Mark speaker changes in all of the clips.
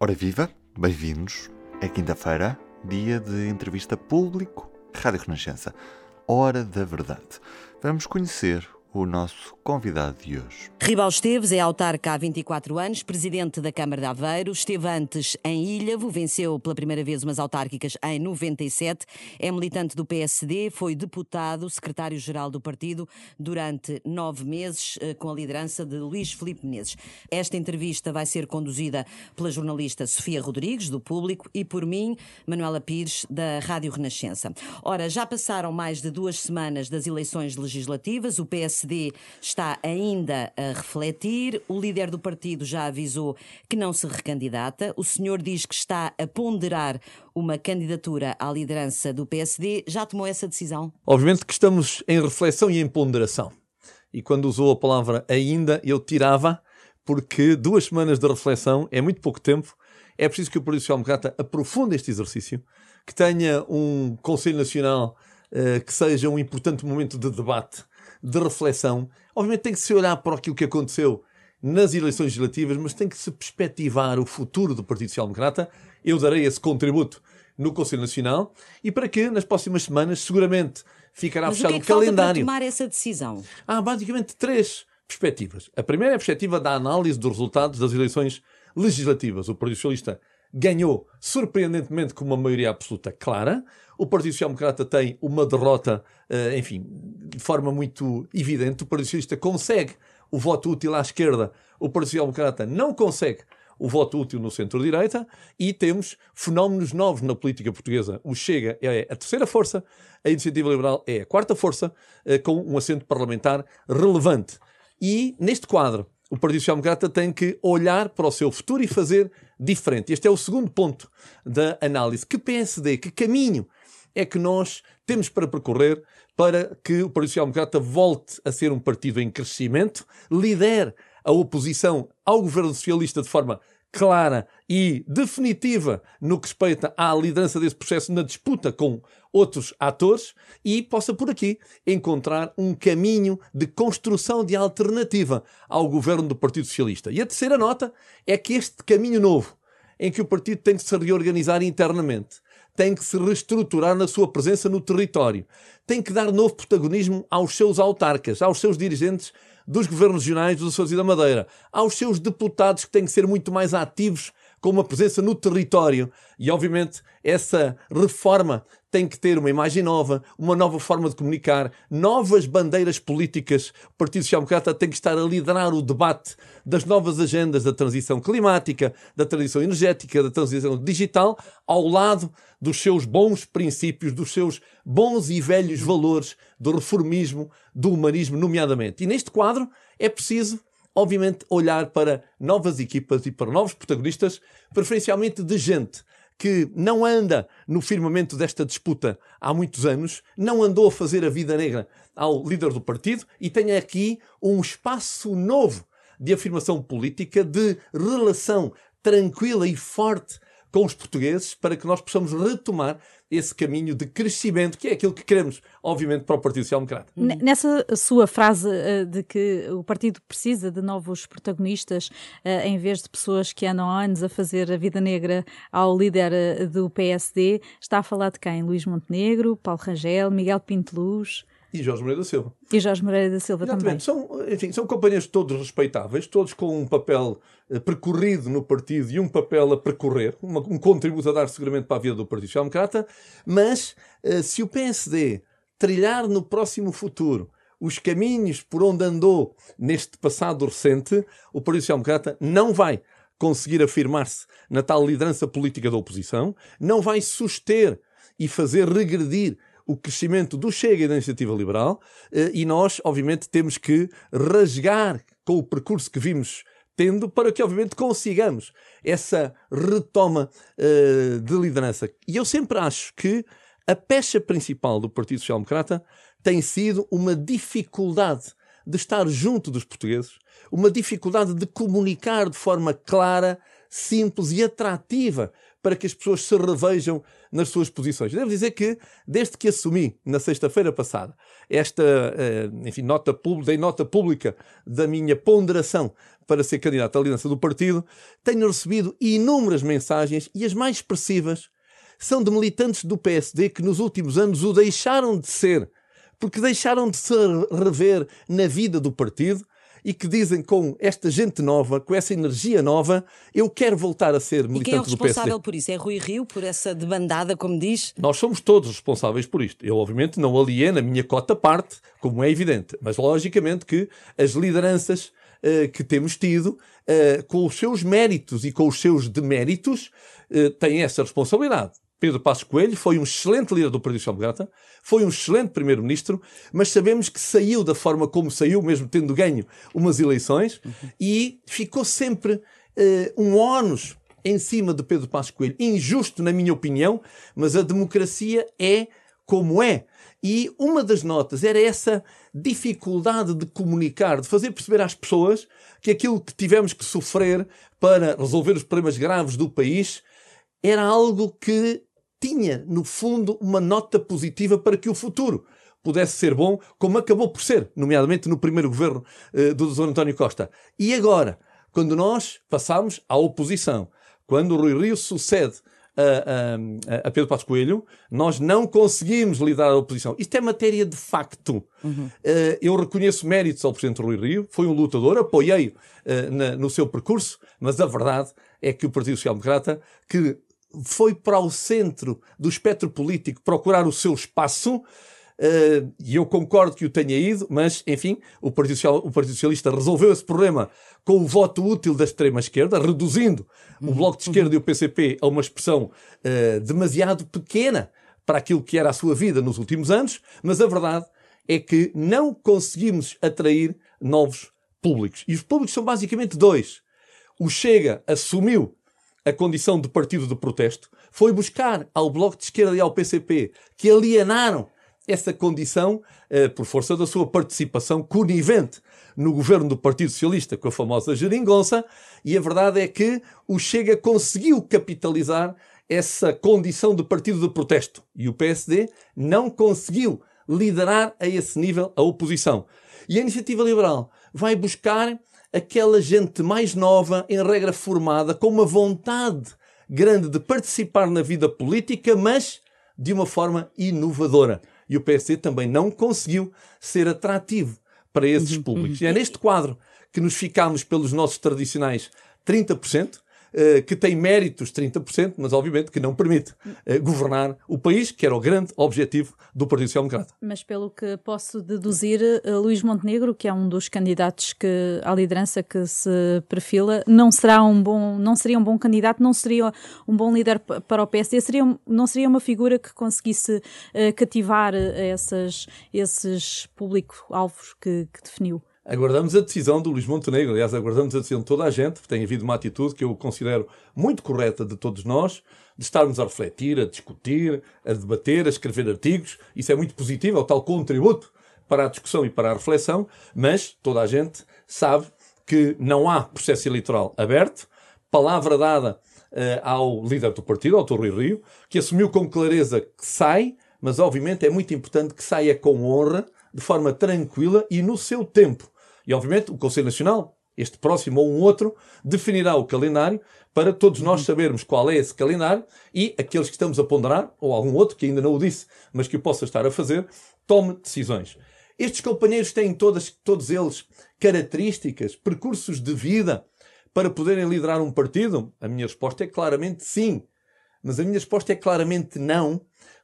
Speaker 1: Ora viva, bem-vindos. É quinta-feira, dia de entrevista público, Rádio Renascença. Hora da verdade. Vamos conhecer o nosso convidado de hoje.
Speaker 2: Ribal Esteves é autarca há 24 anos, presidente da Câmara de Aveiro, esteve antes em Ilhavo, venceu pela primeira vez umas autárquicas em 97, é militante do PSD, foi deputado, secretário-geral do partido durante nove meses, eh, com a liderança de Luís Filipe Menezes. Esta entrevista vai ser conduzida pela jornalista Sofia Rodrigues, do Público, e por mim, Manuela Pires, da Rádio Renascença. Ora, já passaram mais de duas semanas das eleições legislativas, o PSD PSD está ainda a refletir. O líder do partido já avisou que não se recandidata. O senhor diz que está a ponderar uma candidatura à liderança do PSD. Já tomou essa decisão?
Speaker 3: Obviamente que estamos em reflexão e em ponderação. E quando usou a palavra ainda, eu tirava, porque duas semanas de reflexão é muito pouco tempo. É preciso que o Partido Social Democrata aprofunde este exercício, que tenha um Conselho Nacional uh, que seja um importante momento de debate de reflexão. Obviamente tem que se olhar para aquilo que aconteceu nas eleições legislativas, mas tem que se perspectivar o futuro do Partido Social Democrata. Eu darei esse contributo no Conselho Nacional e para que nas próximas semanas seguramente ficará
Speaker 2: mas
Speaker 3: fechado
Speaker 2: o, que é
Speaker 3: que o calendário.
Speaker 2: Para tomar essa decisão?
Speaker 3: Há basicamente três perspectivas. A primeira é a perspectiva da análise dos resultados das eleições legislativas. O Partido Socialista ganhou surpreendentemente com uma maioria absoluta clara. O Partido Social Democrata tem uma derrota, uh, enfim, de forma muito evidente. O Partido Socialista consegue o voto útil à esquerda, o Partido Social Democrata não consegue o voto útil no centro-direita e temos fenómenos novos na política portuguesa. O Chega é a terceira força, a Iniciativa Liberal é a quarta força, uh, com um assento parlamentar relevante. E neste quadro, o Partido Social Democrata tem que olhar para o seu futuro e fazer diferente. Este é o segundo ponto da análise. Que PSD, que caminho é que nós temos para percorrer para que o Partido Social Democrata volte a ser um partido em crescimento, lidere a oposição ao governo socialista de forma clara e definitiva no que respeita à liderança desse processo na disputa com outros atores e possa por aqui encontrar um caminho de construção de alternativa ao governo do Partido Socialista. E a terceira nota é que este caminho novo, em que o partido tem que se reorganizar internamente, tem que se reestruturar na sua presença no território, tem que dar novo protagonismo aos seus autarcas, aos seus dirigentes dos governos regionais dos Açores e da Madeira, aos seus deputados que têm que ser muito mais ativos com uma presença no território. E, obviamente, essa reforma tem que ter uma imagem nova, uma nova forma de comunicar, novas bandeiras políticas. O Partido Social Democrata tem que estar a liderar o debate das novas agendas da transição climática, da transição energética, da transição digital, ao lado dos seus bons princípios, dos seus bons e velhos valores do reformismo, do humanismo, nomeadamente. E neste quadro é preciso obviamente, olhar para novas equipas e para novos protagonistas, preferencialmente de gente que não anda no firmamento desta disputa há muitos anos, não andou a fazer a vida negra ao líder do partido e tem aqui um espaço novo de afirmação política, de relação tranquila e forte com os portugueses para que nós possamos retomar esse caminho de crescimento, que é aquilo que queremos, obviamente, para o Partido Social Democrata.
Speaker 4: Nessa sua frase uh, de que o partido precisa de novos protagonistas, uh, em vez de pessoas que andam há anos a fazer a vida negra ao líder uh, do PSD, está a falar de quem? Luís Montenegro, Paulo Rangel, Miguel Pinto Luz?
Speaker 3: E Jorge Moreira da Silva.
Speaker 4: E Jorge Moreira da Silva
Speaker 3: Exatamente.
Speaker 4: também.
Speaker 3: São, enfim, são companheiros todos respeitáveis, todos com um papel uh, percorrido no partido e um papel a percorrer, uma, um contributo a dar seguramente para a vida do Partido Social Democrata, mas uh, se o PSD trilhar no próximo futuro os caminhos por onde andou neste passado recente, o Partido Social Democrata não vai conseguir afirmar-se na tal liderança política da oposição, não vai suster e fazer regredir o crescimento do Chega e da Iniciativa Liberal, eh, e nós, obviamente, temos que rasgar com o percurso que vimos tendo para que, obviamente, consigamos essa retoma uh, de liderança. E eu sempre acho que a pecha principal do Partido Social Democrata tem sido uma dificuldade de estar junto dos portugueses, uma dificuldade de comunicar de forma clara, simples e atrativa para que as pessoas se revejam nas suas posições. Devo dizer que, desde que assumi, na sexta-feira passada, esta eh, enfim, nota, dei nota pública da minha ponderação para ser candidato à liderança do partido, tenho recebido inúmeras mensagens e as mais expressivas são de militantes do PSD que nos últimos anos o deixaram de ser, porque deixaram de se rever na vida do partido e que dizem com esta gente nova, com essa energia nova, eu quero voltar a ser militante do PSD. E quem é o
Speaker 2: responsável por isso? É Rui Rio, por essa debandada, como diz?
Speaker 3: Nós somos todos responsáveis por isto. Eu, obviamente, não alieno a minha cota parte, como é evidente, mas logicamente que as lideranças uh, que temos tido, uh, com os seus méritos e com os seus deméritos, uh, têm essa responsabilidade. Pedro Passos Coelho foi um excelente líder do Partido Social Democrata, foi um excelente primeiro-ministro, mas sabemos que saiu da forma como saiu, mesmo tendo ganho umas eleições, uhum. e ficou sempre uh, um ónus em cima de Pedro Passos Coelho. Injusto, na minha opinião, mas a democracia é como é. E uma das notas era essa dificuldade de comunicar, de fazer perceber às pessoas que aquilo que tivemos que sofrer para resolver os problemas graves do país era algo que tinha, no fundo, uma nota positiva para que o futuro pudesse ser bom, como acabou por ser, nomeadamente no primeiro governo uh, do Dr. António Costa. E agora, quando nós passamos à oposição, quando o Rui Rio sucede a, a, a, Pedro Passos Coelho, nós não conseguimos lidar à oposição. Isto é matéria de facto. Uhum. Uh, eu reconheço méritos ao Presidente Rui Rio, foi um lutador, apoiei uh, no seu percurso, mas a verdade é que o Partido Social Democrata, que foi para o centro do espectro político procurar o seu espaço. Uh, e eu concordo que o tenha ido, mas, enfim, o Partido, Social, o Partido Socialista resolveu esse problema com o voto útil da extrema-esquerda, reduzindo uhum. o Bloco de Esquerda uhum. e o PCP a uma expressão uh, demasiado pequena para aquilo que era a sua vida nos últimos anos, mas a verdade é que não conseguimos atrair novos públicos. E os públicos são basicamente dois. O Chega assumiu a condição de partido de protesto, foi buscar ao Bloco de Esquerda e ao PCP, que alienaram essa condição eh, por força da sua participação conivente no governo do Partido Socialista com a famosa geringonça, e a verdade é que o Chega conseguiu capitalizar essa condição de partido de protesto e o PSD não conseguiu liderar a esse nível a oposição. E a Iniciativa Liberal vai buscar aquela gente mais nova, em regra formada, com uma vontade grande de participar na vida política, mas de uma forma inovadora. E o PSD também não conseguiu ser atrativo para esses uhum, públicos. Uhum. E é neste quadro que nos ficamos pelos nossos tradicionais 30%, eh, que tem méritos 30%, mas obviamente que não permite uh, governar o país, que era o grande objetivo do Partido Social Democrata.
Speaker 4: Mas pelo que posso deduzir, uh, Luís Montenegro, que é um dos candidatos que, à liderança que se perfila, não será um bom, não seria um bom candidato, não seria um bom líder para o PSD, seria, não seria uma figura que conseguisse cativar essas, esses público-alvos que, que definiu.
Speaker 3: Aguardamos a decisão do Luís Montenegro, aliás, aguardamos a decisão de toda a gente, tem havido uma atitude que eu considero muito correta de todos nós, de estarmos a refletir, a discutir, a debater, a escrever artigos, isso é muito positivo, é o tal contributo para a discussão e para a reflexão, mas toda a gente sabe que não há processo eleitoral aberto, palavra dada uh, ao líder do partido, ao. Rui Rio, que assumiu com clareza que sai, mas obviamente é muito importante que saia com honra, de forma tranquila e no seu tempo e, obviamente, o Conselho Nacional, este próximo ou um outro, definirá o calendário para todos nós sabermos qual é esse calendário e aqueles que estamos a ponderar, ou algum outro que ainda não o disse, mas que o possa estar a fazer, tome decisões. Estes companheiros têm todas, todos eles características, percursos de vida para poderem liderar um partido? A minha resposta é claramente sim. Mas a minha resposta é claramente não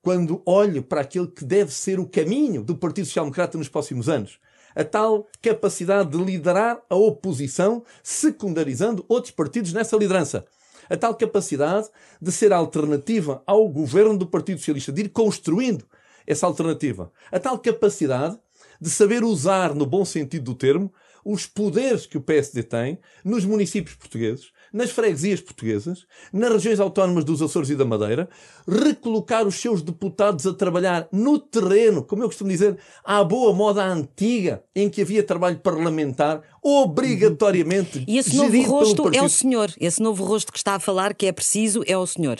Speaker 3: quando olho para aquele que deve ser o caminho do Partido Social Democrata nos próximos anos a tal capacidade de liderar a oposição, secundarizando outros partidos nessa liderança. A tal capacidade de ser alternativa ao governo do Partido Socialista, de ir construindo essa alternativa. A tal capacidade de saber usar, no bom sentido do termo, os poderes que o PSD tem nos municípios portugueses, nas freguesias portuguesas, nas regiões autónomas dos Açores e da Madeira, recolocar os seus deputados a trabalhar no terreno, como eu costumo dizer, à boa moda antiga, em que havia trabalho parlamentar, obrigatoriamente.
Speaker 2: E esse novo rosto é o senhor. Esse novo rosto que está a falar que é preciso é o senhor.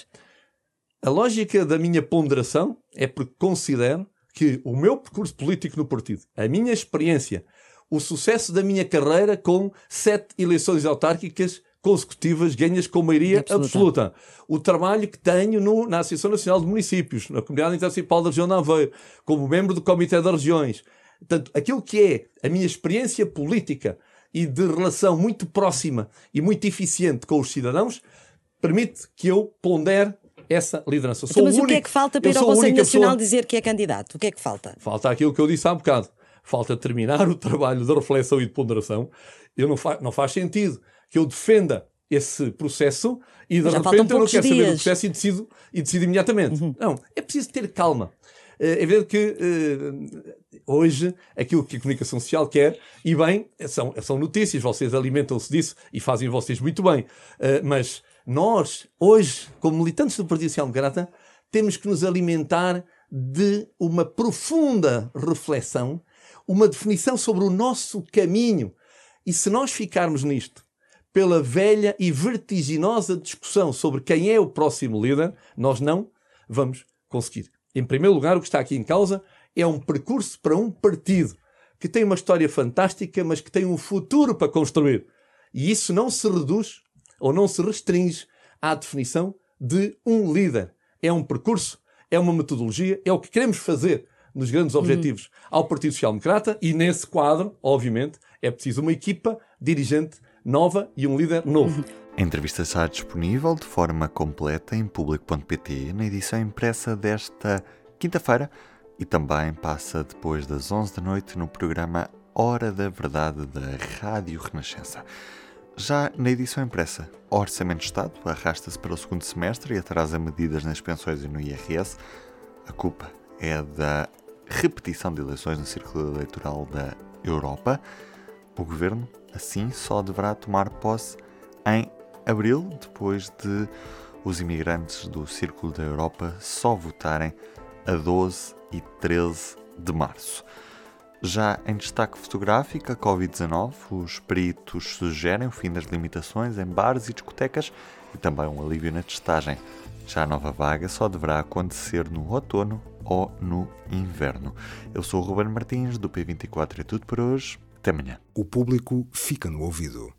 Speaker 3: A lógica da minha ponderação é porque considero que o meu percurso político no partido, a minha experiência, o sucesso da minha carreira com sete eleições autárquicas consecutivas ganhas com maioria absoluta. absoluta. O trabalho que tenho no, na Associação Nacional de Municípios, na Comunidade Intermunicipal da Região de Aveiro, como membro do Comitê das Regiões. Portanto, aquilo que é a minha experiência política e de relação muito próxima e muito eficiente com os cidadãos, permite que eu pondere essa liderança.
Speaker 2: Então, mas o, único, o que é que falta para ir ao Conselho Nacional pessoa... dizer que é candidato? O que é que falta?
Speaker 3: Falta aquilo que eu disse há um bocado. Falta terminar o trabalho de reflexão e de ponderação. Eu não, fa não faz sentido que eu defenda esse processo e de repente eu não quero dias. saber do processo e decido, e decido imediatamente. Uhum. Não, é preciso ter calma. Eh, é verdade que uh, hoje aquilo que a comunicação social quer, e bem, são, são notícias, vocês alimentam-se disso e fazem vocês muito bem. Uh, mas nós, hoje, como militantes do Partido Social Democrata, temos que nos alimentar de uma profunda reflexão, uma definição sobre o nosso caminho. E se nós ficarmos nisto, pela velha e vertiginosa discussão sobre quem é o próximo líder, nós não vamos conseguir. Em primeiro lugar, o que está aqui em causa é um percurso para um partido que tem uma história fantástica, mas que tem um futuro para construir. E isso não se reduz ou não se restringe à definição de um líder. É um percurso, é uma metodologia, é o que queremos fazer nos grandes uhum. objetivos uhum. ao Partido Social Democrata e nesse quadro, obviamente, é preciso uma equipa dirigente nova e um líder novo.
Speaker 1: A entrevista está disponível de forma completa em público.pt na edição impressa desta quinta-feira e também passa depois das 11 da noite no programa Hora da Verdade da Rádio Renascença. Já na edição impressa, o Orçamento de Estado arrasta-se para o segundo semestre e atrasa medidas nas pensões e no IRS. A culpa é da repetição de eleições no círculo eleitoral da Europa. O governo assim só deverá tomar posse em abril, depois de os imigrantes do Círculo da Europa só votarem a 12 e 13 de março. Já em destaque fotográfico, a Covid-19, os peritos sugerem o fim das limitações em bares e discotecas e também um alívio na testagem. Já a nova vaga só deverá acontecer no outono ou no inverno. Eu sou o Ruben Martins, do P24 é tudo por hoje. Até amanhã.
Speaker 5: O público fica no ouvido.